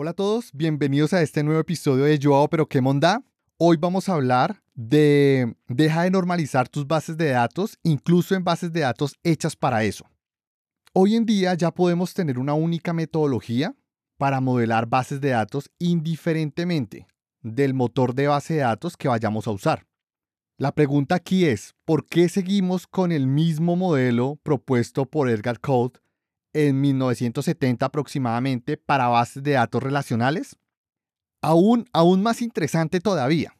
Hola a todos, bienvenidos a este nuevo episodio de Yo hago pero qué monda. Hoy vamos a hablar de deja de normalizar tus bases de datos, incluso en bases de datos hechas para eso. Hoy en día ya podemos tener una única metodología para modelar bases de datos indiferentemente del motor de base de datos que vayamos a usar. La pregunta aquí es, ¿por qué seguimos con el mismo modelo propuesto por Edgar Code en 1970 aproximadamente para bases de datos relacionales? Aún, aún más interesante todavía,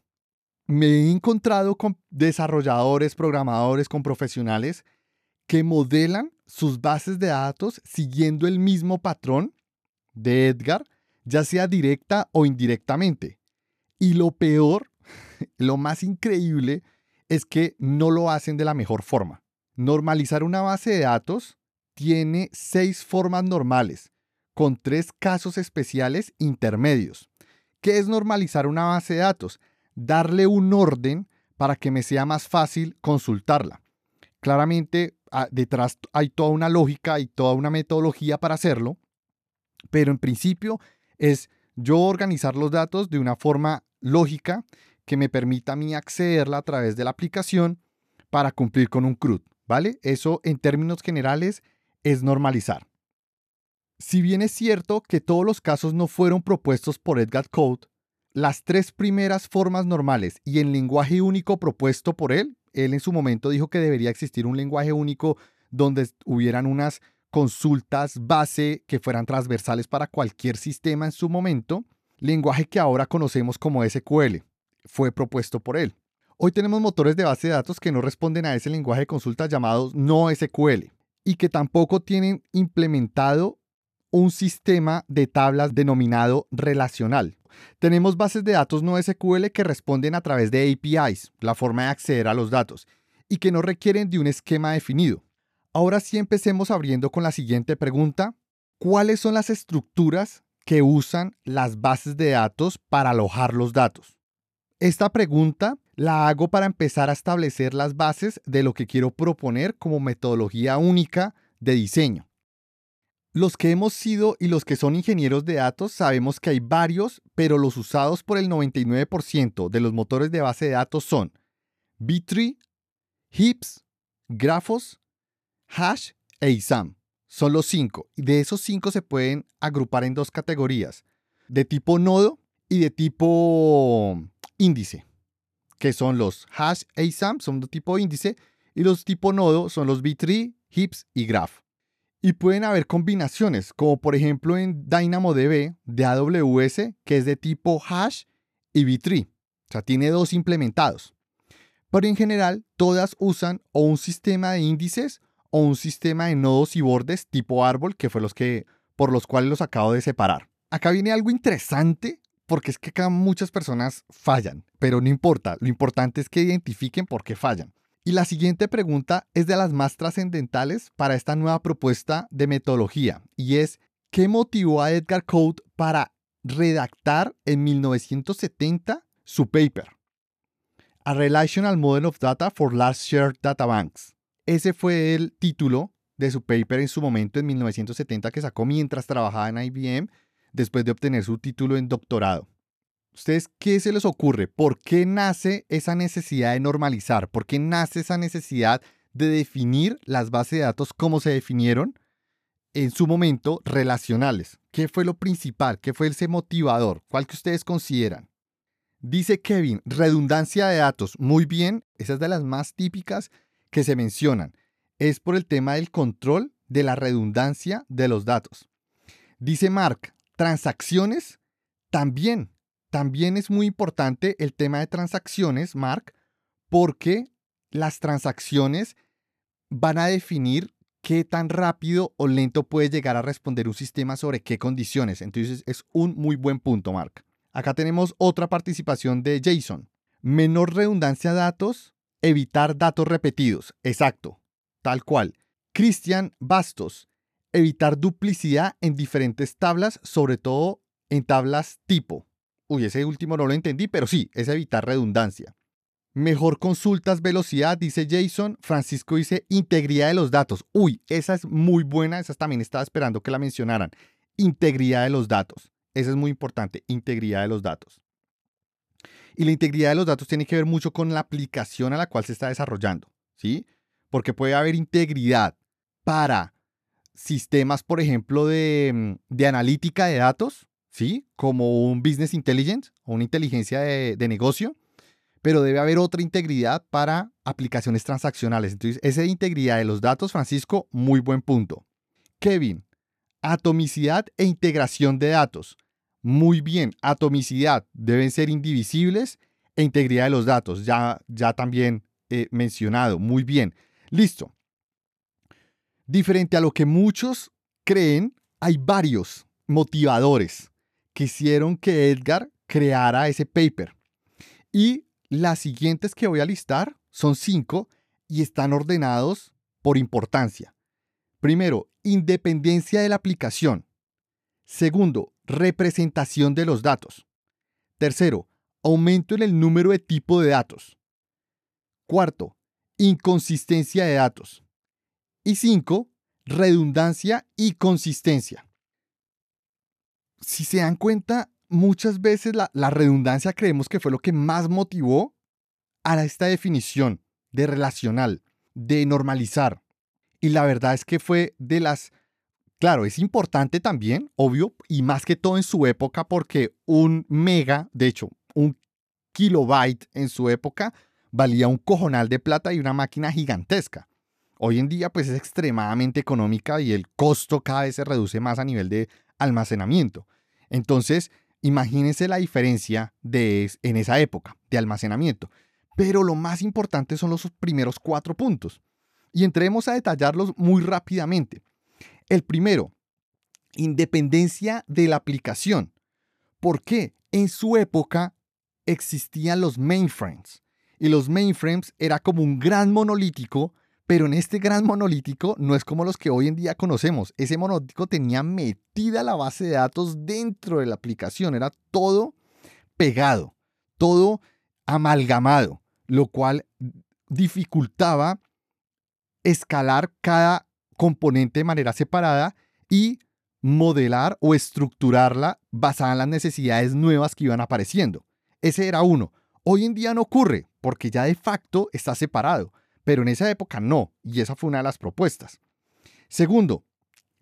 me he encontrado con desarrolladores, programadores, con profesionales que modelan sus bases de datos siguiendo el mismo patrón de Edgar, ya sea directa o indirectamente. Y lo peor, lo más increíble, es que no lo hacen de la mejor forma. Normalizar una base de datos tiene seis formas normales, con tres casos especiales intermedios. ¿Qué es normalizar una base de datos? Darle un orden para que me sea más fácil consultarla. Claramente, ah, detrás hay toda una lógica y toda una metodología para hacerlo, pero en principio es yo organizar los datos de una forma lógica que me permita a mí accederla a través de la aplicación para cumplir con un CRUD, ¿vale? Eso en términos generales es normalizar. Si bien es cierto que todos los casos no fueron propuestos por Edgar Code, las tres primeras formas normales y el lenguaje único propuesto por él, él en su momento dijo que debería existir un lenguaje único donde hubieran unas consultas base que fueran transversales para cualquier sistema en su momento, lenguaje que ahora conocemos como SQL, fue propuesto por él. Hoy tenemos motores de base de datos que no responden a ese lenguaje de consultas llamados no SQL y que tampoco tienen implementado un sistema de tablas denominado relacional. Tenemos bases de datos no SQL que responden a través de APIs, la forma de acceder a los datos, y que no requieren de un esquema definido. Ahora sí empecemos abriendo con la siguiente pregunta. ¿Cuáles son las estructuras que usan las bases de datos para alojar los datos? Esta pregunta la hago para empezar a establecer las bases de lo que quiero proponer como metodología única de diseño. Los que hemos sido y los que son ingenieros de datos sabemos que hay varios, pero los usados por el 99% de los motores de base de datos son B-Tree, Heaps, Graphos, Hash e ISAM. Son los cinco. Y de esos cinco se pueden agrupar en dos categorías, de tipo nodo y de tipo índice, que son los hash ASAM, son de tipo índice, y los tipo nodo son los B-Tree, Heaps y Graph. Y pueden haber combinaciones, como por ejemplo en DynamoDB de AWS, que es de tipo hash y B-Tree. O sea, tiene dos implementados. Pero en general, todas usan o un sistema de índices o un sistema de nodos y bordes tipo árbol, que fue los que por los cuales los acabo de separar. Acá viene algo interesante porque es que acá muchas personas fallan, pero no importa, lo importante es que identifiquen por qué fallan. Y la siguiente pregunta es de las más trascendentales para esta nueva propuesta de metodología y es, ¿qué motivó a Edgar Code para redactar en 1970 su paper? A Relational Model of Data for Large Shared Data Banks. Ese fue el título de su paper en su momento en 1970 que sacó mientras trabajaba en IBM después de obtener su título en doctorado. ¿Ustedes qué se les ocurre? ¿Por qué nace esa necesidad de normalizar? ¿Por qué nace esa necesidad de definir las bases de datos como se definieron en su momento relacionales? ¿Qué fue lo principal? ¿Qué fue ese motivador? ¿Cuál que ustedes consideran? Dice Kevin, redundancia de datos. Muy bien, esa es de las más típicas que se mencionan. Es por el tema del control de la redundancia de los datos. Dice Mark, Transacciones, también, también es muy importante el tema de transacciones, Mark, porque las transacciones van a definir qué tan rápido o lento puede llegar a responder un sistema sobre qué condiciones. Entonces es un muy buen punto, Mark. Acá tenemos otra participación de Jason. Menor redundancia de datos, evitar datos repetidos. Exacto, tal cual. Cristian Bastos, evitar duplicidad en diferentes tablas, sobre todo en tablas tipo. Uy, ese último no lo entendí, pero sí, es evitar redundancia. Mejor consultas velocidad, dice Jason. Francisco dice integridad de los datos. Uy, esa es muy buena, esa también estaba esperando que la mencionaran. Integridad de los datos. Eso es muy importante, integridad de los datos. Y la integridad de los datos tiene que ver mucho con la aplicación a la cual se está desarrollando, ¿sí? Porque puede haber integridad para sistemas, por ejemplo, de, de analítica de datos, ¿sí? Como un business intelligence o una inteligencia de, de negocio, pero debe haber otra integridad para aplicaciones transaccionales. Entonces, esa integridad de los datos, Francisco, muy buen punto. Kevin, atomicidad e integración de datos. Muy bien, atomicidad deben ser indivisibles e integridad de los datos, ya, ya también he mencionado. Muy bien, listo. Diferente a lo que muchos creen, hay varios motivadores que hicieron que Edgar creara ese paper. Y las siguientes que voy a listar son cinco y están ordenados por importancia. Primero, independencia de la aplicación. Segundo, representación de los datos. Tercero, aumento en el número de tipo de datos. Cuarto, inconsistencia de datos. Y cinco, redundancia y consistencia. Si se dan cuenta, muchas veces la, redundancia creemos que fue lo que más motivó a esta definición de relacional, de normalizar. Y la verdad es que fue de las... Claro, es importante también, obvio, y más que todo en su época, porque un mega, de hecho, un kilobyte en su época, valía un cojonal de plata y una máquina gigantesca. Hoy en día, pues es extremadamente económica y el costo cada vez se reduce más a nivel de almacenamiento. Entonces, Imagínense la diferencia de, en esa época de almacenamiento. Pero lo más importante son los primeros cuatro puntos. Y entremos a detallarlos muy rápidamente. El primero, independencia de la aplicación. ¿Por qué? En su época existían los mainframes. Y los mainframes era como un gran monolítico pero en este gran monolítico no es como los que hoy en día conocemos. Ese monolítico tenía metida la base de datos dentro de la aplicación. Era todo pegado, todo amalgamado, lo cual dificultaba escalar cada componente de manera separada y modelar o estructurarla basada en las necesidades nuevas que iban apareciendo. Ese era uno. Hoy en día no ocurre porque ya de facto está separado pero en esa época no, y esa fue una de las propuestas. Segundo,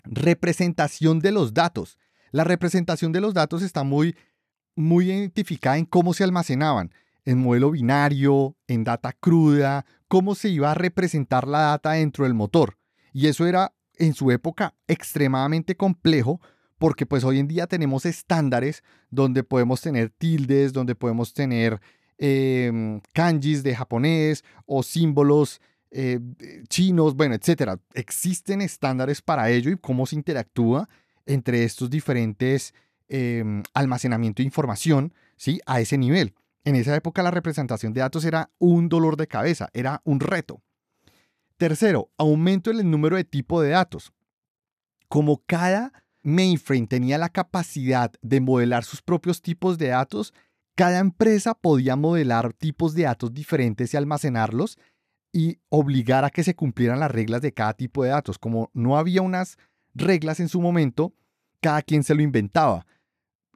representación de los datos. La representación de los datos está muy, muy identificada en cómo se almacenaban, en modelo binario, en data cruda, cómo se iba a representar la data dentro del motor. Y eso era en su época extremadamente complejo porque pues hoy en día tenemos estándares donde podemos tener tildes, donde podemos tener Em, kanjis de japonés o símbolos eh, chinos, bueno, etcétera. Existen estándares para ello y cómo se interactúa entre estos diferentes em, almacenamiento de información, ¿sí? A ese nivel. En esa época la representación de datos era un dolor de cabeza, era un reto. Tercero, aumento en el número de tipo de datos. Como cada mainframe tenía la capacidad de modelar sus propios tipos de datos, cada empresa podía modelar tipos de datos diferentes y almacenarlos y obligar a que se cumplieran las reglas de cada tipo de datos. Como no había unas reglas en su momento, cada quien se lo inventaba.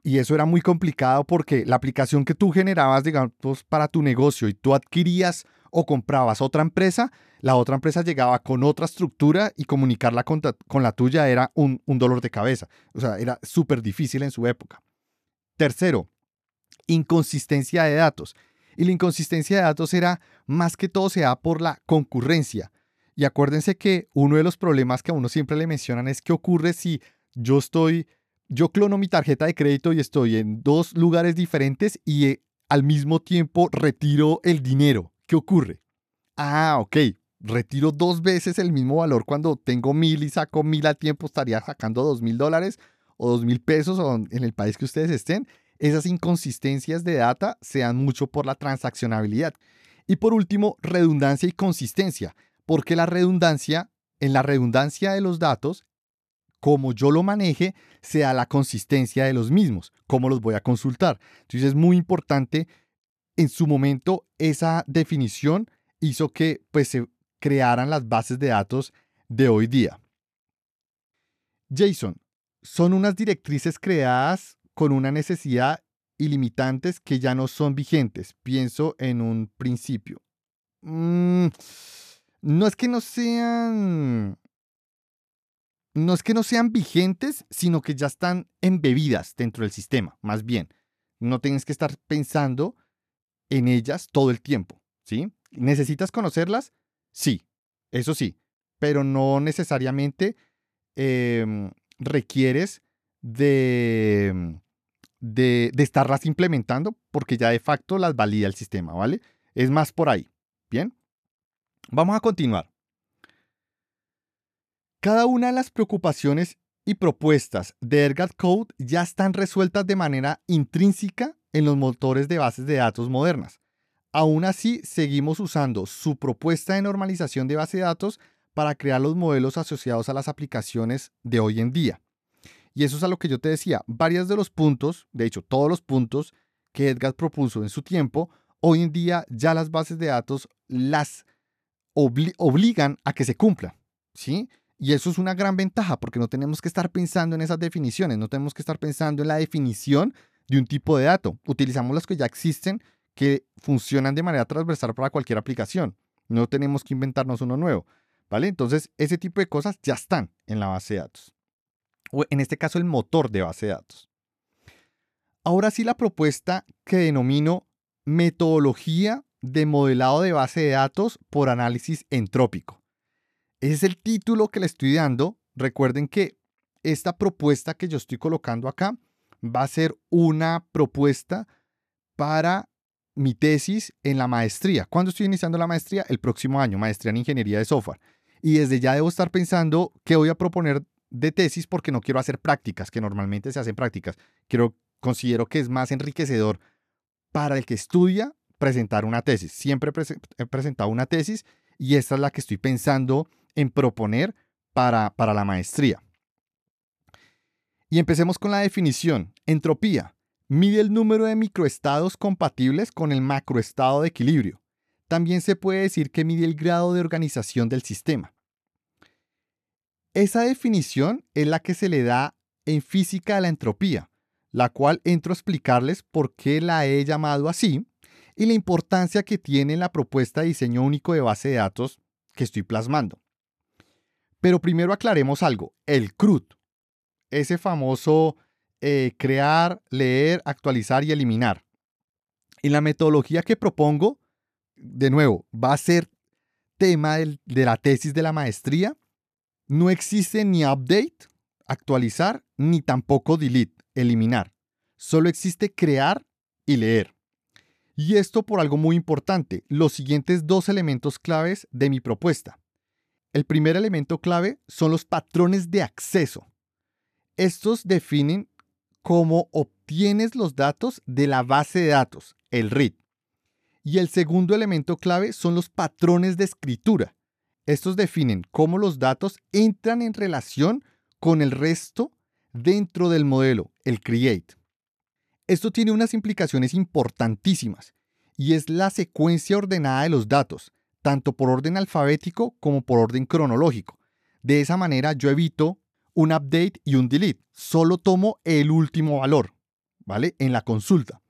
Y eso era muy complicado porque la aplicación que tú generabas, digamos, para tu negocio y tú adquirías o comprabas otra empresa, la otra empresa llegaba con otra estructura y comunicarla con, la tuya era un, un dolor de cabeza. O sea, era súper difícil en su época. Tercero, inconsistencia de datos. Y la inconsistencia de datos era más que todo se da por la concurrencia. Y acuérdense que uno de los problemas que a uno siempre le mencionan es qué ocurre si yo estoy, yo clono mi tarjeta de crédito y estoy en dos lugares diferentes y eh, al mismo tiempo retiro el dinero. ¿Qué ocurre? Ah, ok. Retiro dos veces el mismo valor cuando tengo mil y saco mil al tiempo, estaría sacando dos mil dólares o dos mil pesos o en el país que ustedes estén esas inconsistencias de data se dan mucho por la transaccionabilidad. Y por último, redundancia y consistencia, porque la redundancia, en la redundancia de los datos, como yo lo maneje, se da la consistencia de los mismos, cómo los voy a consultar. Entonces es muy importante, en su momento, esa definición hizo que pues, se crearan las bases de datos de hoy día. Jason, son unas directrices creadas con una necesidad y limitantes que ya no son vigentes. Pienso en un principio. Mm, no es que no sean no es que no sean vigentes, sino que ya están embebidas dentro del sistema, más bien. No tienes que estar pensando en ellas todo el tiempo, ¿sí? ¿Necesitas conocerlas? Sí, eso sí, pero no necesariamente em, requieres de, de, estarlas implementando porque ya de facto las valida el sistema, ¿vale? Es más por ahí, ¿bien? Vamos a continuar. Cada una de las preocupaciones y propuestas de Ergat Code ya están resueltas de manera intrínseca en los motores de bases de datos modernas. Aún así, seguimos usando su propuesta de normalización de base de datos para crear los modelos asociados a las aplicaciones de hoy en día. Y eso es a lo que yo te decía. Varios de los puntos, de hecho todos los puntos que Edgar propuso en su tiempo, hoy en día ya las bases de datos las obligan a que se cumplan. ¿sí? Y eso es una gran ventaja porque no tenemos que estar pensando en esas definiciones, no tenemos que estar pensando en la definición de un tipo de dato. Utilizamos las que ya existen que funcionan de manera transversal para cualquier aplicación. No tenemos que inventarnos uno nuevo. ¿Vale? Entonces, ese tipo de cosas ya están en la base de datos. O en este caso, el motor de base de datos. Ahora sí, la propuesta que denomino metodología de modelado de base de datos por análisis entrópico. Ese es el título que le estoy dando. Recuerden que esta propuesta que yo estoy colocando acá va a ser una propuesta para mi tesis en la maestría. ¿Cuándo estoy iniciando la maestría? El próximo año, maestría en ingeniería de software. Y desde ya debo estar pensando qué voy a proponer de tesis porque no quiero hacer prácticas, que normalmente se hacen prácticas. Quiero, considero que es más enriquecedor para el que estudia presentar una tesis. Siempre he presentado una tesis y esta es la que estoy pensando en proponer para, para la maestría. Y empecemos con la definición. Entropía. Mide el número de microestados compatibles con el macroestado de equilibrio. También se puede decir que mide el grado de organización del sistema. Esa definición es la que se le da en física a la entropía, la cual entro a explicarles por qué la he llamado así y la importancia que tiene la propuesta de diseño único de base de datos que estoy plasmando. Pero primero aclaremos algo, el CRUD, ese famoso eh, crear, leer, actualizar y eliminar. Y la metodología que propongo, de nuevo, va a ser tema de la tesis de la maestría. No existe ni update, actualizar, ni tampoco delete, eliminar. Solo existe crear y leer. Y esto por algo muy importante, los siguientes dos elementos claves de mi propuesta. El primer elemento clave son los patrones de acceso. Estos definen cómo obtienes los datos de la base de datos, el read. Y el segundo elemento clave son los patrones de escritura. Estos definen cómo los datos entran en relación con el resto dentro del modelo, el create. Esto tiene unas implicaciones importantísimas y es la secuencia ordenada de los datos, tanto por orden alfabético como por orden cronológico. De esa manera yo evito un update y un delete. Solo tomo el último valor, ¿vale? En la consulta.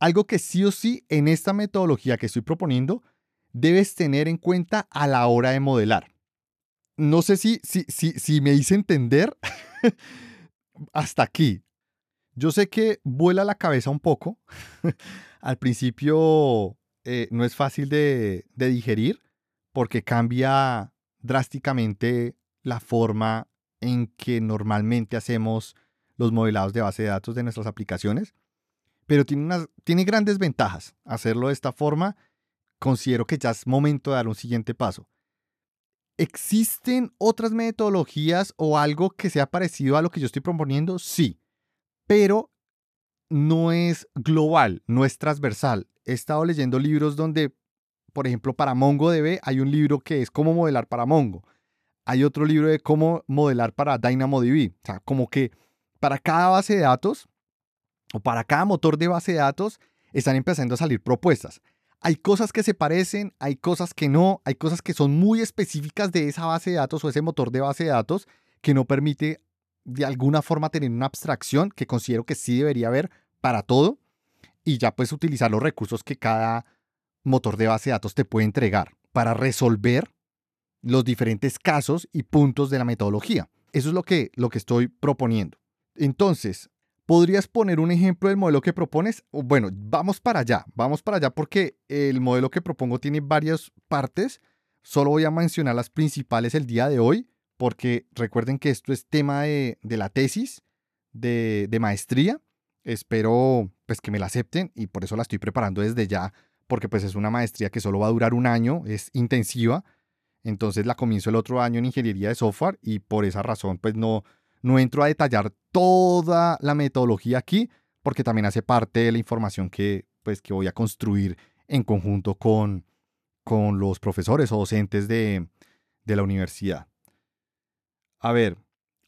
Algo que sí o sí en esta metodología que estoy proponiendo debes tener en cuenta a la hora de modelar. No sé si, si, si, si me hice entender hasta aquí. Yo sé que vuela la cabeza un poco. Al principio eh, no es fácil de, digerir porque cambia drásticamente la forma en que normalmente hacemos los modelados de base de datos de nuestras aplicaciones, pero tiene, tiene grandes ventajas. Hacerlo de esta forma, considero que ya es momento de dar un siguiente paso. ¿Existen otras metodologías o algo que sea parecido a lo que yo estoy proponiendo? Sí, pero no es global, no es transversal he estado leyendo libros donde, por ejemplo, para MongoDB hay un libro que es cómo modelar para Mongo. Hay otro libro de cómo modelar para DynamoDB. O sea, como que para cada base de datos o para cada motor de base de datos están empezando a salir propuestas. Hay cosas que se parecen, hay cosas que no, hay cosas que son muy específicas de esa base de datos o ese motor de base de datos que no permite de alguna forma tener una abstracción que considero que sí debería haber para todo y ya puedes utilizar los recursos que cada motor de base de datos te puede entregar para resolver los diferentes casos y puntos de la metodología. Eso es lo que, lo que estoy proponiendo. Entonces, ¿podrías poner un ejemplo del modelo que propones? Bueno, vamos para allá, vamos para allá porque el modelo que propongo tiene varias partes. Solo voy a mencionar las principales el día de hoy, porque recuerden que esto es tema de, la tesis de, de, maestría. Espero pues que me la acepten y por eso la estoy preparando desde ya, porque pues es una maestría que solo va a durar un año, es intensiva entonces la comienzo el otro año en ingeniería de software y por esa razón pues no, no entro a detallar toda la metodología aquí porque también hace parte de la información que, pues, que voy a construir en conjunto con, con los profesores o docentes de, de la universidad. A ver,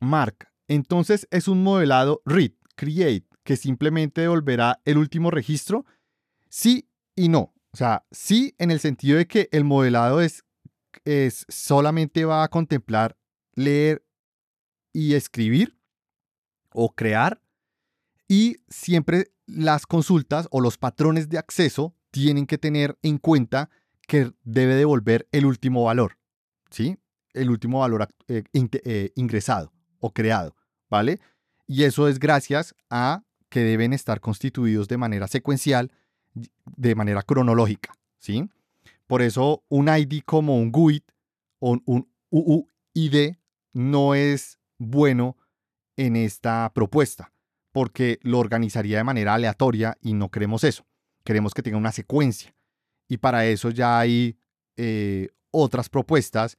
Mark, entonces es un modelado read, create, que simplemente devolverá el último registro. Sí y no. O sea, sí en el sentido de que el modelado es es, solamente va a contemplar leer y escribir o crear y siempre las consultas o los patrones de acceso tienen que tener en cuenta que debe devolver el último valor, ¿sí? El último valor eh, eh, ingresado o creado, ¿vale? Y eso es gracias a que deben estar constituidos de manera secuencial, de manera cronológica, ¿sí? Por eso un ID como un GUID o un UUID no es bueno en esta propuesta, porque lo organizaría de manera aleatoria y no queremos eso. Queremos que tenga una secuencia. Y para eso ya hay eh, otras propuestas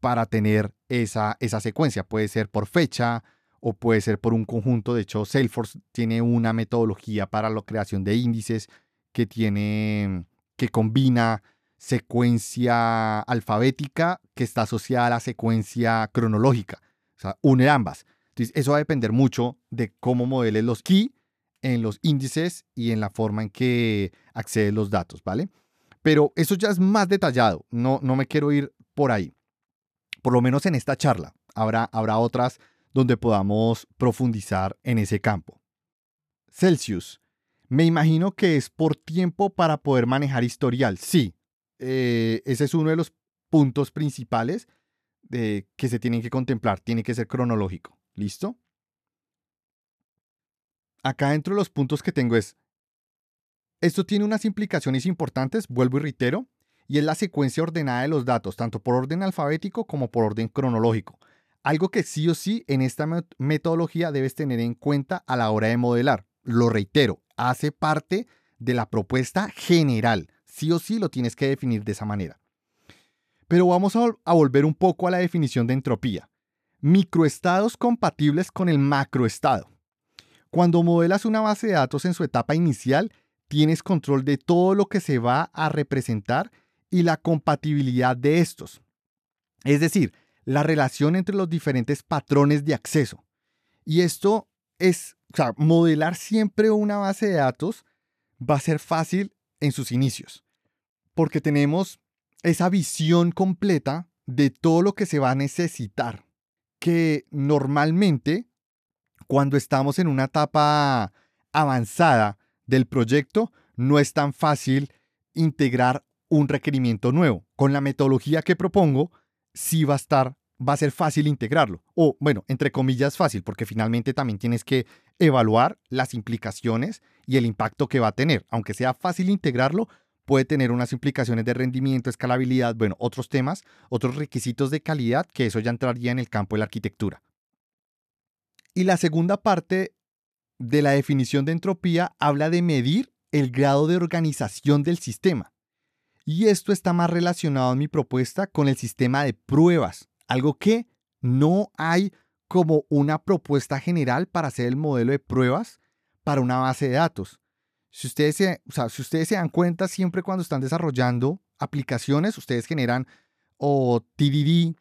para tener esa, esa secuencia. Puede ser por fecha o puede ser por un conjunto. De hecho, Salesforce tiene una metodología para la creación de índices que tiene que combina secuencia alfabética que está asociada a la secuencia cronológica. O sea, une ambas. Eso va a depender mucho de cómo modeles los key en los índices y en la forma en que accedes los datos, ¿vale? Pero eso ya es más detallado. No, no me quiero ir por ahí. Por lo menos en esta charla. Habrá, habrá otras donde podamos profundizar en ese campo. Celsius. Me imagino que es por tiempo para poder manejar historial. Sí, eh, ese es uno de los puntos principales que se tienen que contemplar. Tiene que ser cronológico. ¿Listo? Acá dentro de los puntos que tengo es, esto tiene unas implicaciones importantes, vuelvo y reitero, y es la secuencia ordenada de los datos, tanto por orden alfabético como por orden cronológico. Algo que sí o sí en esta metodología debes tener en cuenta a la hora de modelar. Lo reitero, hace parte de la propuesta general. Sí o sí lo tienes que definir de esa manera. Pero vamos a, volver un poco a la definición de entropía. Microestados compatibles con el macroestado. Cuando modelas una base de datos en su etapa inicial, tienes control de todo lo que se va a representar y la compatibilidad de estos. Es decir, la relación entre los diferentes patrones de acceso. Y esto es, o sea, modelar siempre una base de datos va a ser fácil en sus inicios, porque tenemos esa visión completa de todo lo que se va a necesitar, que normalmente cuando estamos en una etapa avanzada del proyecto no es tan fácil integrar un requerimiento nuevo. Con la metodología que propongo, sí va a estar, va a ser fácil integrarlo. O bueno, entre comillas fácil, porque finalmente también tienes que evaluar las implicaciones y el impacto que va a tener. Aunque sea fácil integrarlo, puede tener unas implicaciones de rendimiento, escalabilidad, bueno, otros temas, otros requisitos de calidad, que eso ya entraría en el campo de la arquitectura. Y la segunda parte de la definición de entropía habla de medir el grado de organización del sistema. Y esto está más relacionado en mi propuesta con el sistema de pruebas, algo que no hay como una propuesta general para hacer el modelo de pruebas para una base de datos. Si ustedes, se, si ustedes se dan cuenta, siempre cuando están desarrollando aplicaciones, ustedes generan o TDD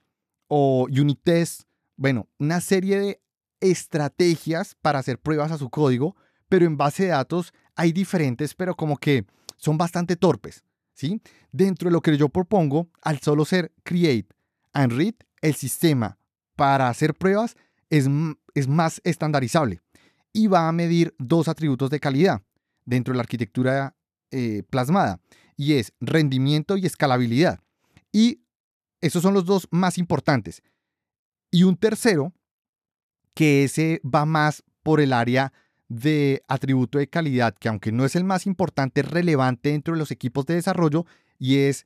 o unit test, bueno, una serie de estrategias para hacer pruebas a su código, pero en base de datos hay diferentes, pero como que son bastante torpes, ¿sí? Dentro de lo que yo propongo, al solo ser create and read, el sistema para hacer pruebas es, es más estandarizable y va a medir dos atributos de calidad dentro de la arquitectura eh, plasmada y es rendimiento y escalabilidad. Y esos son los dos más importantes. Y un tercero, que ese va más por el área de atributo de calidad, que aunque no es el más importante, es relevante dentro de los equipos de desarrollo y es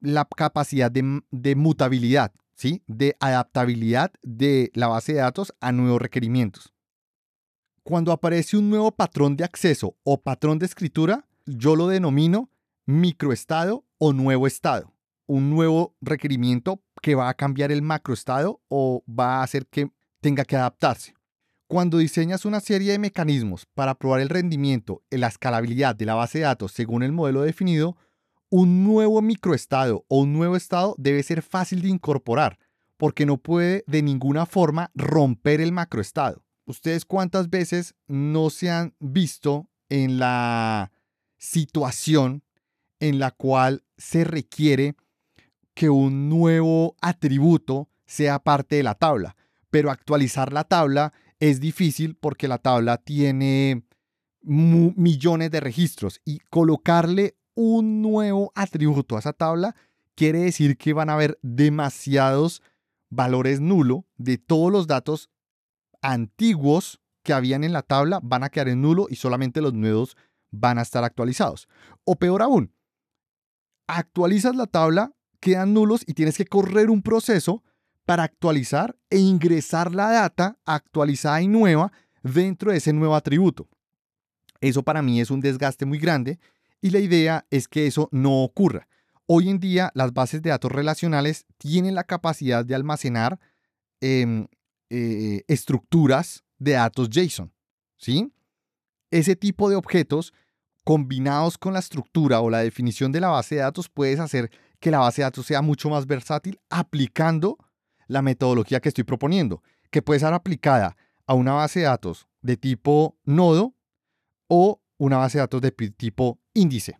la capacidad de, mutabilidad, ¿sí? de adaptabilidad de la base de datos a nuevos requerimientos. Cuando aparece un nuevo patrón de acceso o patrón de escritura, yo lo denomino microestado o nuevo estado. Un nuevo requerimiento que va a cambiar el macroestado o va a hacer que tenga que adaptarse. Cuando diseñas una serie de mecanismos para probar el rendimiento y la escalabilidad de la base de datos según el modelo definido, un nuevo microestado o un nuevo estado debe ser fácil de incorporar, porque no puede de ninguna forma romper el macroestado. ¿Ustedes cuántas veces no se han visto en la situación en la cual se requiere que un nuevo atributo sea parte de la tabla? Pero actualizar la tabla es difícil porque la tabla tiene millones de registros y colocarle un nuevo atributo a esa tabla quiere decir que van a haber demasiados valores nulo de todos los datos antiguos que habían en la tabla van a quedar en nulo y solamente los nuevos van a estar actualizados. O peor aún, actualizas la tabla, quedan nulos y tienes que correr un proceso para actualizar e ingresar la data actualizada y nueva dentro de ese nuevo atributo. Eso para mí es un desgaste muy grande y la idea es que eso no ocurra. Hoy en día las bases de datos relacionales tienen la capacidad de almacenar em, eh, estructuras de datos JSON. ¿sí? Ese tipo de objetos combinados con la estructura o la definición de la base de datos puedes hacer que la base de datos sea mucho más versátil aplicando la metodología que estoy proponiendo, que puede ser aplicada a una base de datos de tipo nodo o una base de datos de tipo índice,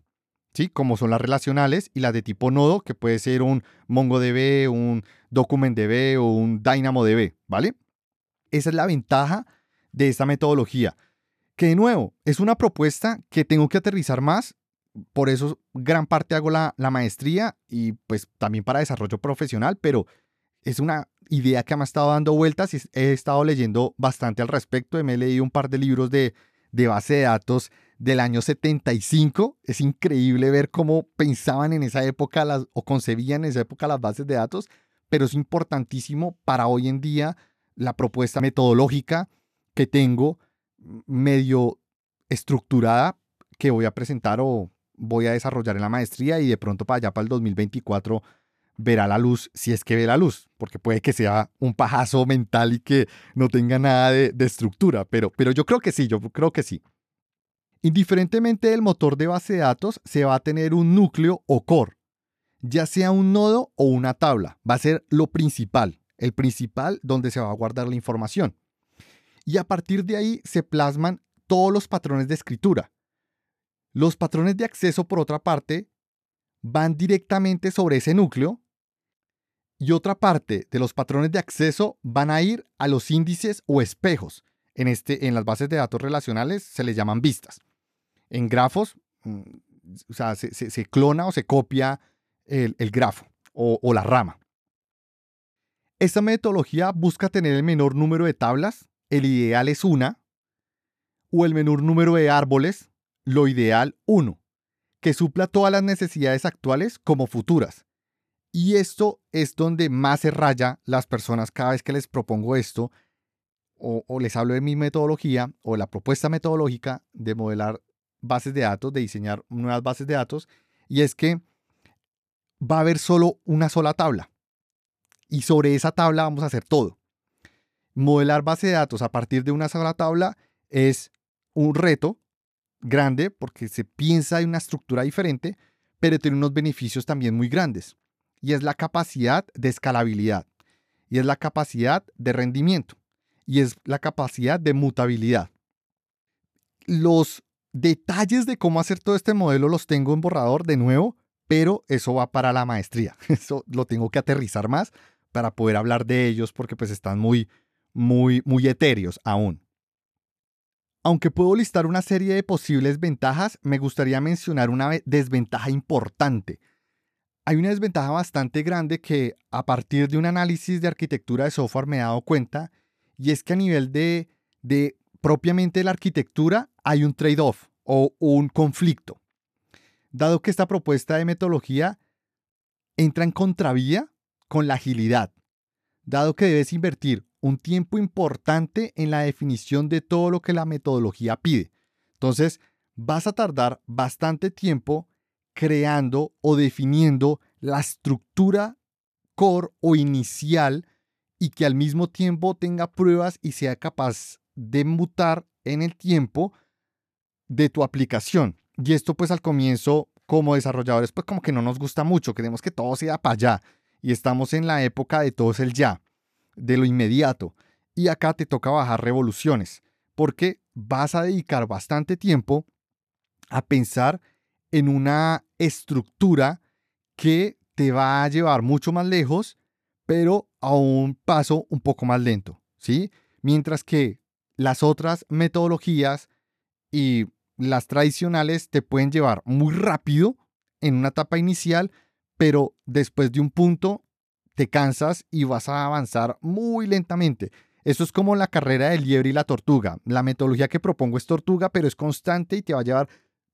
¿sí? Como son las relacionales y las de tipo nodo, que puede ser un MongoDB, un DocumentDB o un DynamoDB, ¿vale? Esa es la ventaja de esta metodología, que de nuevo es una propuesta que tengo que aterrizar más, por eso gran parte hago la, la maestría y pues también para desarrollo profesional, pero es una idea que me ha estado dando vueltas y he estado leyendo bastante al respecto. Me he leído un par de libros de, de base de datos del año 75. Es increíble ver cómo pensaban en esa época las, o concebían en esa época las bases de datos, pero es importantísimo para hoy en día la propuesta metodológica que tengo medio estructurada que voy a presentar o voy a desarrollar en la maestría y de pronto para allá para el 2024 verá la luz si es que ve la luz, porque puede que sea un pajazo mental y que no tenga nada de, estructura, pero, pero yo creo que sí, yo creo que sí. Indiferentemente del motor de base de datos, se va a tener un núcleo o core, ya sea un nodo o una tabla. Va a ser lo principal, el principal donde se va a guardar la información. Y a partir de ahí se plasman todos los patrones de escritura. Los patrones de acceso, por otra parte, van directamente sobre ese núcleo y otra parte de los patrones de acceso van a ir a los índices o espejos. En, este, en las bases de datos relacionales se les llaman vistas. En grafos, mm, o sea, se, clona o se copia el, grafo o, o la rama. Esta metodología busca tener el menor número de tablas, el ideal es una, o el menor número de árboles, lo ideal uno, que supla todas las necesidades actuales como futuras y esto es donde más se raya las personas cada vez que les propongo esto o, les hablo de mi metodología o la propuesta metodológica de modelar bases de datos, de diseñar nuevas bases de datos. Y es que va a haber solo una sola tabla. Y sobre esa tabla vamos a hacer todo. Modelar base de datos a partir de una sola tabla es un reto grande porque se piensa en una estructura diferente, pero tiene unos beneficios también muy grandes y es la capacidad de escalabilidad, y es la capacidad de rendimiento, y es la capacidad de mutabilidad. Los detalles de cómo hacer todo este modelo los tengo en borrador de nuevo, pero eso va para la maestría. Eso lo tengo que aterrizar más para poder hablar de ellos porque pues están muy muy, muy etéreos aún. Aunque puedo listar una serie de posibles ventajas, me gustaría mencionar una desventaja importante. Hay una desventaja bastante grande que a partir de un análisis de arquitectura de software me he dado cuenta, y es que a nivel de, de propiamente la arquitectura hay un trade-off o un conflicto. Dado que esta propuesta de metodología entra en contravía con la agilidad, dado que debes invertir un tiempo importante en la definición de todo lo que la metodología pide. Entonces, vas a tardar bastante tiempo creando o definiendo la estructura core o inicial y que al mismo tiempo tenga pruebas y sea capaz de mutar en el tiempo de tu aplicación. Y esto pues al comienzo como desarrolladores pues como que no nos gusta mucho, queremos que todo sea para allá y estamos en la época de todo es el ya de lo inmediato. Y acá te toca bajar revoluciones, porque vas a dedicar bastante tiempo a pensar en una estructura que te va a llevar mucho más lejos, pero a un paso un poco más lento, ¿sí? Mientras que las otras metodologías y las tradicionales te pueden llevar muy rápido en una etapa inicial, pero después de un punto te cansas y vas a avanzar muy lentamente. Eso es como la carrera del liebre y la tortuga. La metodología que propongo es tortuga, pero es constante y te va a llevar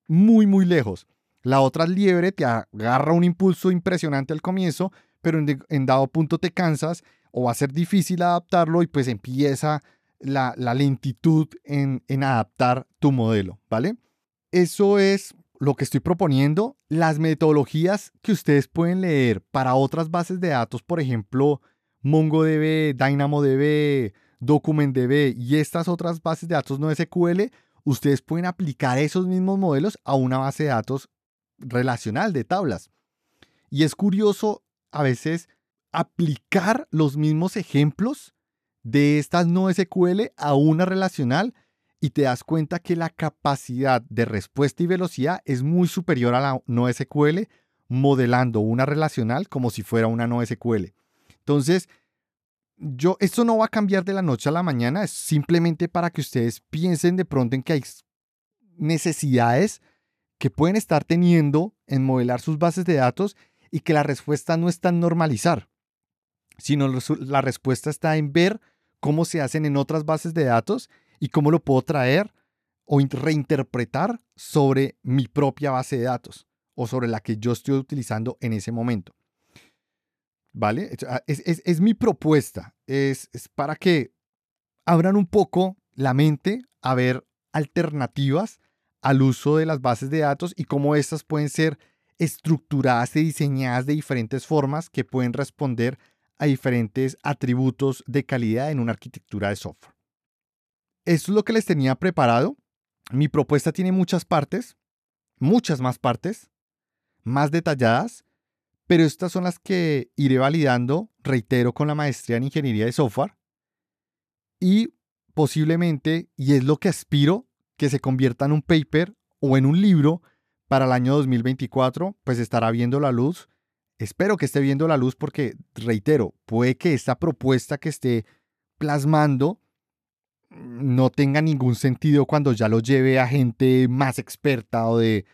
muy, muy lejos. La otra es liebre, te agarra un impulso impresionante al comienzo, pero en, dado punto te cansas o va a ser difícil adaptarlo y pues empieza la, lentitud en, en adaptar tu modelo, ¿vale? Eso es lo que estoy proponiendo, las metodologías que ustedes pueden leer para otras bases de datos, por ejemplo, MongoDB, DynamoDB, DocumentDB y estas otras bases de datos no SQL, ustedes pueden aplicar esos mismos modelos a una base de datos relacional de tablas. Y es curioso a veces aplicar los mismos ejemplos de estas no SQL a una relacional y te das cuenta que la capacidad de respuesta y velocidad es muy superior a la no SQL modelando una relacional como si fuera una no SQL. Entonces, yo, esto no va a cambiar de la noche a la mañana, es simplemente para que ustedes piensen de pronto en que hay necesidades que pueden estar teniendo en modelar sus bases de datos y que la respuesta no está en normalizar, sino la respuesta está en ver cómo se hacen en otras bases de datos y cómo lo puedo traer o reinterpretar sobre mi propia base de datos o sobre la que yo estoy utilizando en ese momento. ¿Vale? Ah, es, mi propuesta, es, es para que abran un poco la mente a ver alternativas al uso de las bases de datos y cómo estas pueden ser estructuradas y diseñadas de diferentes formas que pueden responder a diferentes atributos de calidad en una arquitectura de software. Esto es lo que les tenía preparado. Mi propuesta tiene muchas partes, muchas más partes, más detalladas, pero estas son las que iré validando, reitero, con la maestría en ingeniería de software. Y posiblemente, y es lo que aspiro, que se convierta en un paper o en un libro para el año 2024, pues estará viendo la luz. Espero que esté viendo la luz porque, reitero, puede que esta propuesta que esté plasmando no tenga ningún sentido cuando ya lo lleve a gente más experta o, de,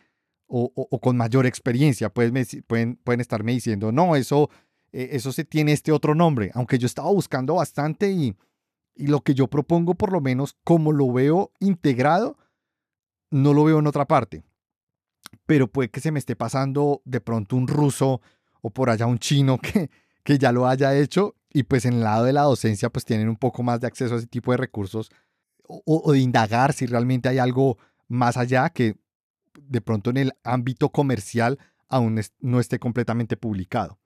o, con mayor experiencia. pueden, pueden estarme diciendo, no, eso, eh, eso se tiene este otro nombre, aunque yo estaba buscando bastante y, y lo que yo propongo, por lo menos como lo veo integrado, no lo veo en otra parte. Pero puede que se me esté pasando de pronto un ruso o por allá un chino que, que ya lo haya hecho y pues en el lado de la docencia pues tienen un poco más de acceso a ese tipo de recursos o, de indagar si realmente hay algo más allá que de pronto en el ámbito comercial aún no esté completamente publicado.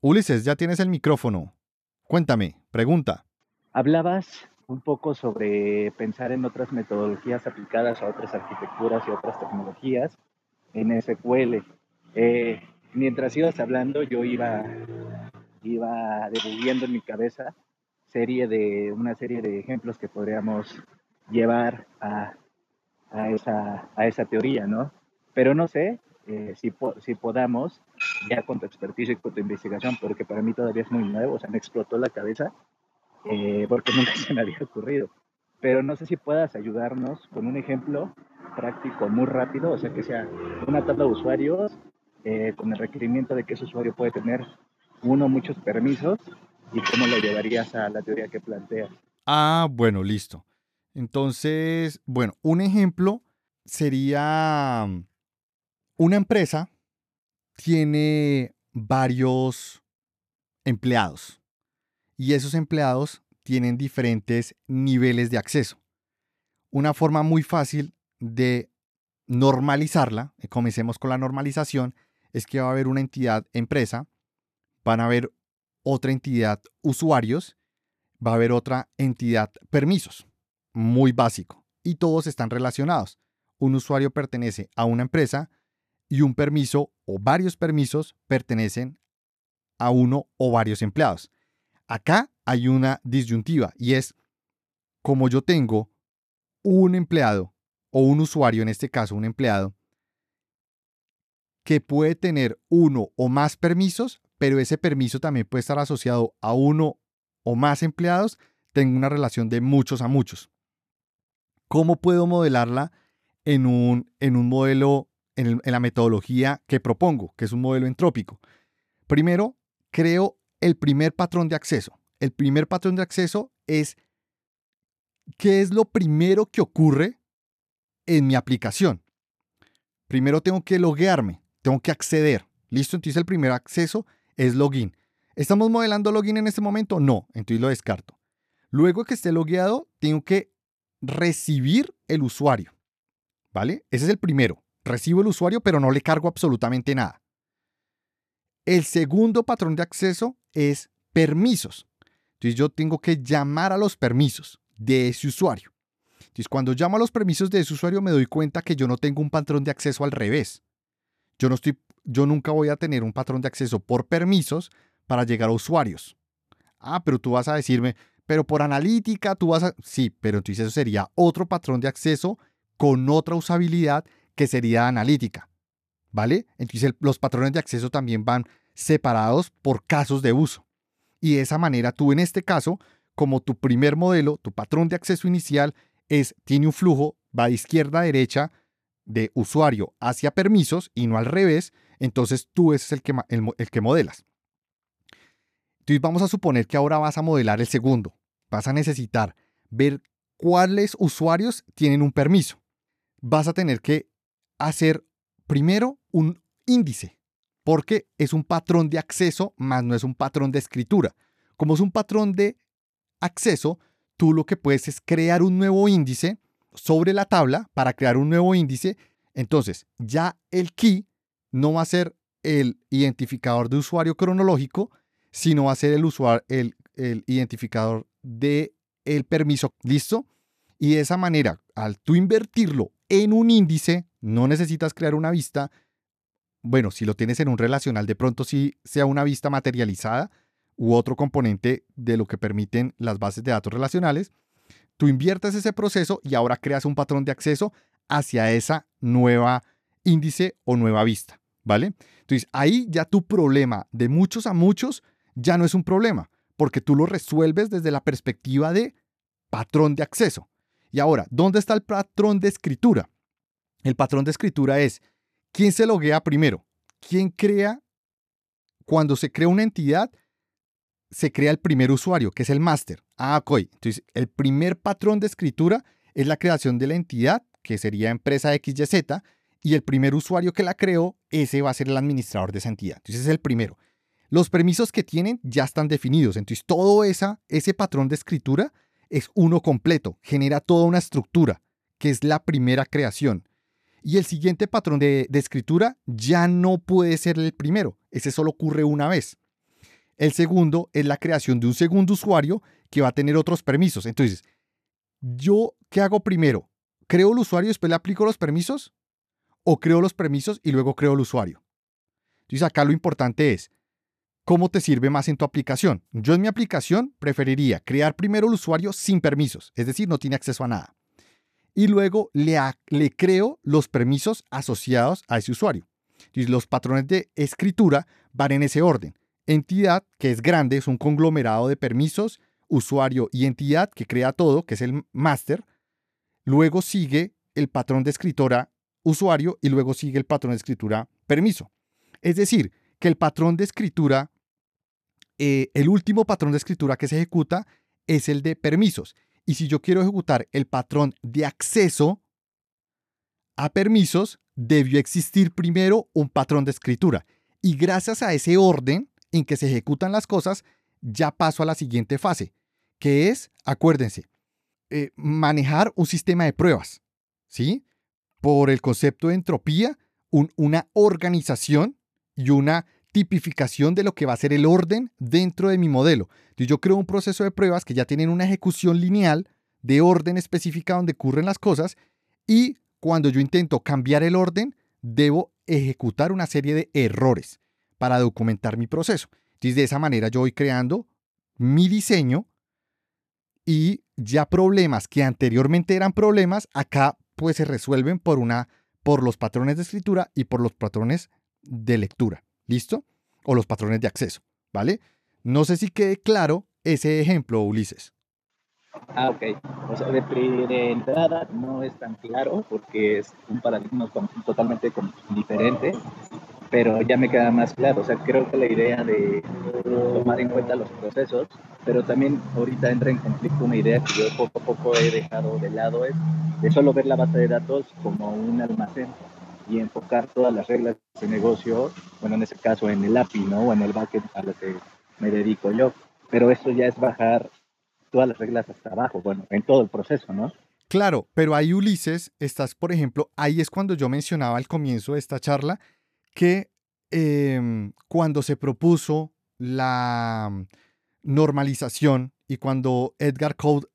Ulises, ya tienes el micrófono. Cuéntame, pregunta. Hablabas un poco sobre pensar en otras metodologías aplicadas a otras arquitecturas y otras tecnologías en SQL. Eh, mientras ibas hablando, yo iba iba debuguiendo en mi cabeza serie de, una serie de ejemplos que podríamos llevar a, a, esa, a esa teoría, ¿no? Pero no sé eh, si, si podamos, ya con tu expertise y con tu investigación, porque para mí todavía es muy nuevo, o sea, me explotó la cabeza, eh, porque nunca se me había ocurrido. Pero no sé si puedas ayudarnos con un ejemplo práctico muy rápido, o sea, que sea una tabla de usuarios eh, con el requerimiento de que ese usuario puede tener uno muchos permisos y cómo lo llevarías a la teoría que planteas. Ah, bueno, listo. Entonces, bueno, un ejemplo sería una empresa tiene varios empleados y esos empleados tienen diferentes niveles de acceso. Una forma muy fácil de normalizarla, eh, comencemos con la normalización, es que va a haber una entidad empresa, van a haber otra entidad usuarios, va a haber otra entidad permisos. Muy básico. Y todos están relacionados. Un usuario pertenece a una empresa y un permiso o varios permisos pertenecen a uno o varios empleados. Acá hay una disyuntiva y es como yo tengo un empleado o un usuario, en este caso un empleado, que puede tener uno o más permisos, pero ese permiso también puede estar asociado a uno o más empleados, tengo una relación de muchos a muchos. ¿Cómo puedo modelarla en un, en un modelo, en, en la metodología que propongo, que es un modelo entrópico? Primero, creo el primer patrón de acceso. El primer patrón de acceso es qué es lo primero que ocurre en mi aplicación. Primero tengo que loguearme, tengo que acceder. ¿Listo? Entonces el primer acceso es login. ¿Estamos modelando login en este momento? No, entonces lo descarto. Luego que esté logueado, tengo que recibir el usuario. ¿Vale? Ese es el primero. Recibo el usuario, pero no le cargo absolutamente nada. El segundo patrón de acceso es permisos. Entonces yo tengo que llamar a los permisos de ese usuario. Entonces cuando llamo a los permisos de ese usuario me doy cuenta que yo no tengo un patrón de acceso al revés. Yo, no estoy, yo nunca voy a tener un patrón de acceso por permisos para llegar a usuarios. Ah, pero tú vas a decirme, pero por analítica tú vas a... Sí, pero entonces eso sería otro patrón de acceso con otra usabilidad que sería analítica. ¿Vale? Entonces los patrones de acceso también van separados por casos de uso. Y de esa manera tú en este caso, como tu primer modelo, tu patrón de acceso inicial es, tiene un flujo, va de izquierda a derecha, de usuario hacia permisos y no al revés, entonces tú es el que, el que modelas. Entonces vamos a suponer que ahora vas a modelar el segundo. Vas a necesitar ver cuáles usuarios tienen un permiso. Vas a tener que hacer primero un índice, porque es un patrón de acceso, más no es un patrón de escritura. Como es un patrón de acceso, tú lo que puedes es crear un nuevo índice sobre la tabla para crear un nuevo índice. Entonces, ya el key no va a ser el identificador de usuario cronológico, sino va a ser el, usuario, el, identificador de el permiso. ¿Listo? Y de esa manera, al tú invertirlo en un índice, no necesitas crear una vista. Bueno, si lo tienes en un relacional, de pronto sí sea una vista materializada u otro componente de lo que permiten las bases de datos relacionales. Tú inviertes ese proceso y ahora creas un patrón de acceso hacia esa nueva índice o nueva vista, ¿vale? Entonces ahí ya tu problema de muchos a muchos ya no es un problema, porque tú lo resuelves desde la perspectiva de patrón de acceso. Y ahora, ¿dónde está el patrón de escritura? El patrón de escritura es quién se loguea primero, quién crea, cuando se crea una entidad, se crea el primer usuario, que es el máster. Ah, ok. Entonces, el primer patrón de escritura es la creación de la entidad, que sería empresa XYZ, y el primer usuario que la creó, ese va a ser el administrador de esa entidad. Entonces, es el primero. Los permisos que tienen ya están definidos. Entonces, todo esa, ese patrón de escritura es uno completo, genera toda una estructura, que es la primera creación. Y el siguiente patrón de, de escritura ya no puede ser el primero. Ese solo ocurre una vez. El segundo es la creación de un segundo usuario que va a tener otros permisos. Entonces, ¿yo qué hago primero? ¿Creo el usuario y después le aplico los permisos? ¿O creo los permisos y luego creo el usuario? Entonces, acá lo importante es, ¿cómo te sirve más en tu aplicación? Yo en mi aplicación preferiría crear primero el usuario sin permisos, es decir, no tiene acceso a nada. Y luego le, le creo los permisos asociados a ese usuario. Entonces, los patrones de escritura van en ese orden entidad que es grande, es un conglomerado de permisos, usuario y entidad que crea todo, que es el master. Luego sigue el patrón de escritora usuario y luego sigue el patrón de escritura permiso. Es decir, que el patrón de escritura, eh, el último patrón de escritura que se ejecuta es el de permisos. Y si yo quiero ejecutar el patrón de acceso a permisos, debió existir primero un patrón de escritura. Y gracias a ese orden en que se ejecutan las cosas, ya paso a la siguiente fase, que es, acuérdense, eh, manejar un sistema de pruebas. ¿Sí? Por el concepto de entropía, una organización y una tipificación de lo que va a ser el orden dentro de mi modelo. Yo creo un proceso de pruebas que ya tienen una ejecución lineal de orden específica donde ocurren las cosas y cuando yo intento cambiar el orden, debo ejecutar una serie de errores para documentar mi proceso. Entonces de esa manera yo voy creando mi diseño y ya problemas que anteriormente eran problemas, acá pues se resuelven por una por los patrones de escritura y por los patrones de lectura. ¿Listo? O los patrones de acceso, ¿vale? No sé si quede claro ese ejemplo, Ulises. Ah, ok. O sea, de, entrada no es tan claro porque es un paradigma totalmente diferente, pero ya me queda más claro. O sea, creo que la idea de tomar en cuenta los procesos, pero también ahorita entra en conflicto una idea que yo poco a poco he dejado de lado, es de solo ver la base de datos como un almacén y enfocar todas las reglas de negocio, bueno, en ese caso en el API, ¿no? O en el backend a lo que me dedico yo. Pero eso ya es bajar todas las reglas hasta abajo, bueno, en todo el proceso, ¿no? Claro, pero ahí Ulises, estás, por ejemplo, ahí es cuando yo mencionaba al comienzo de esta charla que em, cuando se propuso la normalización y cuando Edgar Code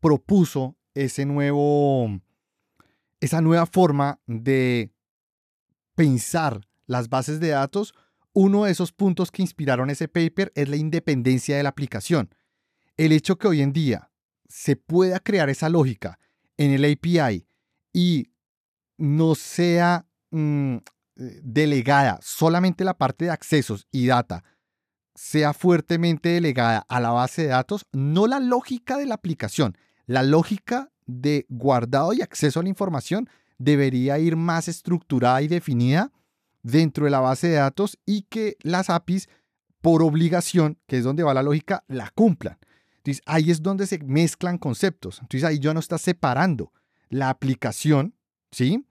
propuso ese nuevo esa nueva forma de pensar las bases de datos, uno de esos puntos que inspiraron ese paper es la independencia de la aplicación. El hecho que hoy en día se pueda crear esa lógica en el API y no sea mm, delegada solamente la parte de accesos y data, sea fuertemente delegada a la base de datos, no la lógica de la aplicación, la lógica de guardado y acceso a la información debería ir más estructurada y definida dentro de la base de datos y que las APIs, por obligación, que es donde va la lógica, la cumplan. Entonces ahí es donde se mezclan conceptos. Entonces ahí ya no estás separando la aplicación, ¿sí?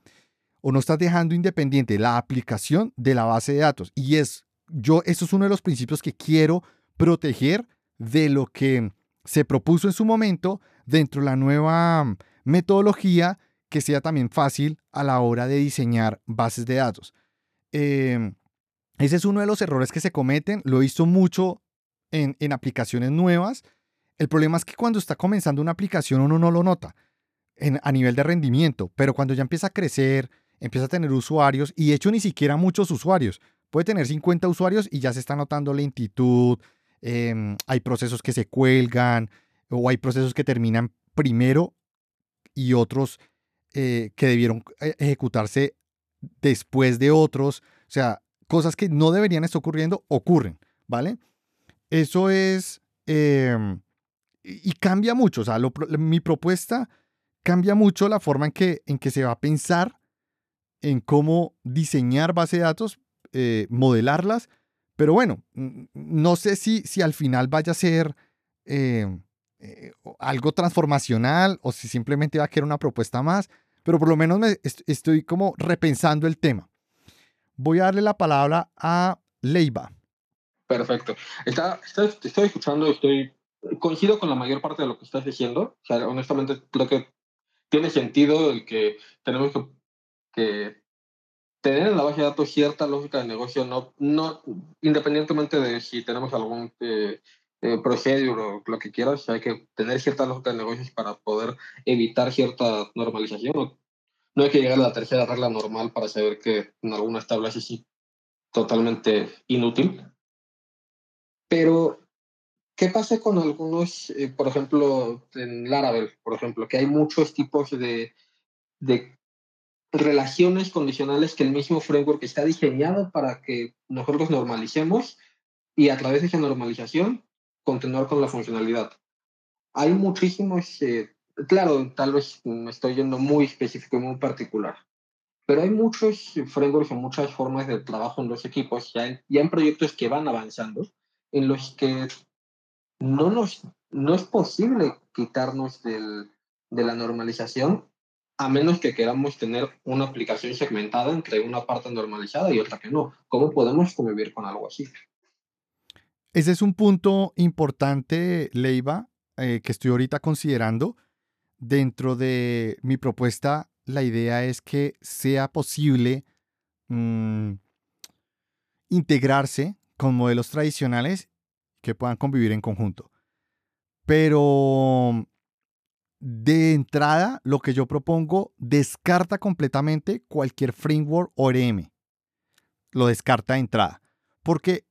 O no estás dejando independiente la aplicación de la base de datos. Y es, yo, eso es uno de los principios que quiero proteger de lo que se propuso en su momento dentro de la nueva mm, metodología que sea también fácil a la hora de diseñar bases de datos. Em, ese es uno de los errores que se cometen, lo he visto mucho en, aplicaciones nuevas. El problema es que cuando está comenzando una aplicación uno no lo nota a nivel de rendimiento, pero cuando ya empieza a crecer, empieza a tener usuarios, y de hecho ni siquiera muchos usuarios, puede tener 50 usuarios y ya se está notando lentitud, em, hay procesos que se cuelgan, o hay procesos que terminan primero y otros eh, que debieron eh, ejecutarse después de otros. O sea, cosas que no deberían estar ocurriendo ocurren, ¿vale? Eso es... Em, y cambia mucho, o sea, mi propuesta cambia mucho la forma en que, en que se va a pensar en cómo diseñar base de datos, eh, modelarlas, pero bueno, no sé si, si al final vaya a ser em, eh, algo transformacional o si simplemente va a quedar una propuesta más, pero por lo menos me estoy como repensando el tema. Voy a darle la palabra a Leiva. Perfecto. Estoy escuchando, estoy coincido con la mayor parte de lo que estás diciendo. O sea, honestamente creo que tiene sentido el que tenemos que, tener en la base de datos cierta lógica de negocio, no, no independientemente de si tenemos algún eh, eh, procedure o lo que quieras, hay que tener cierta lógica de negocios para poder evitar cierta normalización. No hay que llegar a la tercera regla normal para saber que en algunas tablas es totalmente inútil. Pero, ¿qué pasa con algunos, eh, por ejemplo, en Laravel, por ejemplo, que hay muchos tipos de, de relaciones condicionales que el mismo framework está diseñado para que nosotros normalicemos y a través de esa normalización continuar con la funcionalidad. Hay muchísimos, eh, claro, tal vez me estoy yendo muy específico y muy particular, pero hay muchos frameworks y muchas formas de trabajo en los equipos, ya en, ya en proyectos que van avanzando, en los que no, nos, no es posible quitarnos del, de la normalización a menos que queramos tener una aplicación segmentada entre una parte normalizada y otra que no. ¿Cómo podemos convivir con algo así? Ese es un punto importante, Leiva, eh, que estoy ahorita considerando. Dentro de mi propuesta, la idea es que sea posible mm, integrarse con modelos tradicionales que puedan convivir en conjunto. Pero de entrada, lo que yo propongo descarta completamente cualquier framework ORM. Lo descarta de entrada. Porque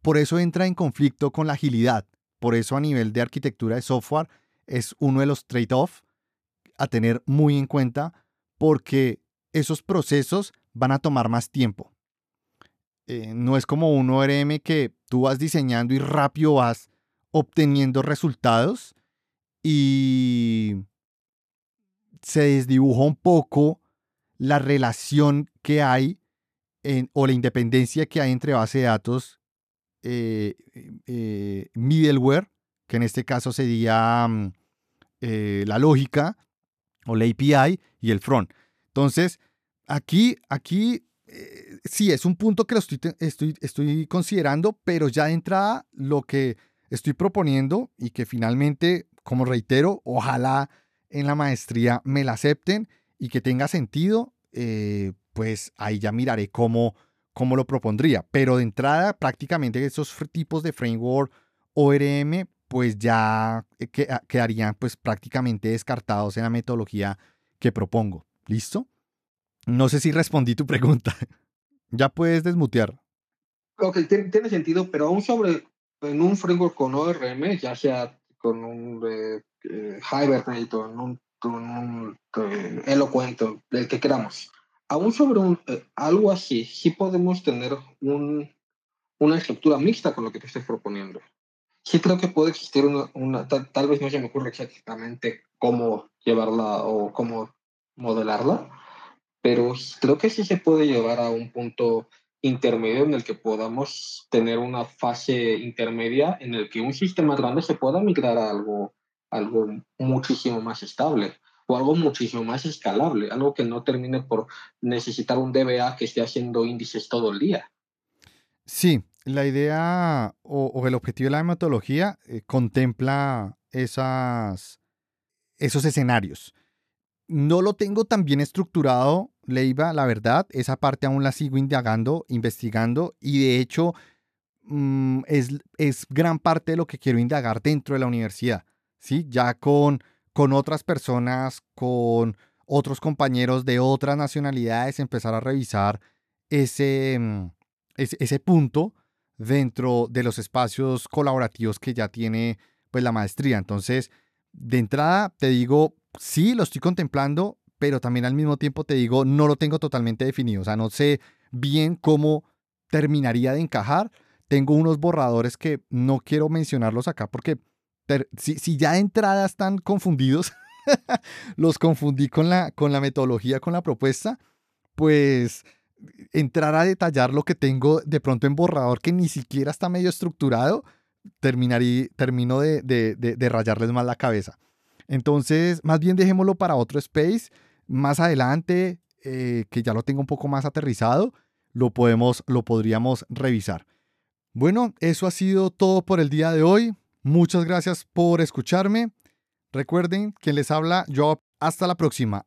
por eso entra en conflicto con la agilidad. Por eso a nivel de arquitectura de software es uno de los trade-offs a tener muy en cuenta porque esos procesos van a tomar más tiempo. Eh, no es como un ORM que tú vas diseñando y rápido vas obteniendo resultados y se desdibuja un poco la relación que hay o la independencia que hay entre base de datos eh, eh, middleware, que en este caso sería mm, eh, la lógica o la API y el front. Entonces, aquí, aquí sí es un punto que lo estoy, estoy, estoy considerando, pero ya de entrada lo que estoy proponiendo y que finalmente como reitero, ojalá en la maestría me la acepten y que tenga sentido, eh, pues ahí ya miraré cómo, cómo lo propondría. Pero de entrada, prácticamente esos tipos de framework ORM, pues ya eh, ah, quedarían pues prácticamente descartados en la metodología que propongo. ¿Listo? No sé si respondí tu pregunta. ya puedes desmutear. Ok, tiene, sentido, pero aún sobre en un framework con ORM, ya sea con un eh, eh, Hibernate en un, un eh, elocuente, el que queramos. Aún sobre un, eh, algo así, sí podemos tener un, una estructura mixta con lo que te estoy proponiendo. Sí creo que puede existir una, una tal, vez no se me ocurre exactamente cómo llevarla o cómo modelarla, pero creo que sí se puede llevar a un punto intermedio en el que podamos tener una fase intermedia en el que un sistema grande se pueda migrar a algo, algo muchísimo más estable o algo muchísimo más escalable, algo que no termine por necesitar un DBA que esté haciendo índices todo el día. Sí, la idea o, el objetivo de la metodología eh, contempla esos escenarios. No lo tengo tan bien estructurado Leiva, la verdad, esa parte aún la sigo indagando, investigando y de hecho mm, es, es, gran parte de lo que quiero indagar dentro de la universidad, ¿sí? Ya con, con otras personas, con otros compañeros de otras nacionalidades, empezar a revisar ese, mm, ese, ese punto dentro de los espacios colaborativos que ya tiene pues la maestría. Entonces, de entrada te digo, sí, lo estoy contemplando, pero también al mismo tiempo te digo, no lo tengo totalmente definido. O sea, no sé bien cómo terminaría de encajar. Tengo unos borradores que no quiero mencionarlos acá porque si, ya de entrada están confundidos, los confundí con la, con la metodología, con la propuesta, pues entrar a detallar lo que tengo de pronto en borrador que ni siquiera está medio estructurado, terminaría, termino de, de, de rayarles más la cabeza. Entonces, más bien dejémoslo para otro space más adelante, eh, que ya lo tengo un poco más aterrizado, lo, podemos, lo podríamos revisar. Bueno, eso ha sido todo por el día de hoy. Muchas gracias por escucharme. Recuerden que les habla yo. Hasta la próxima.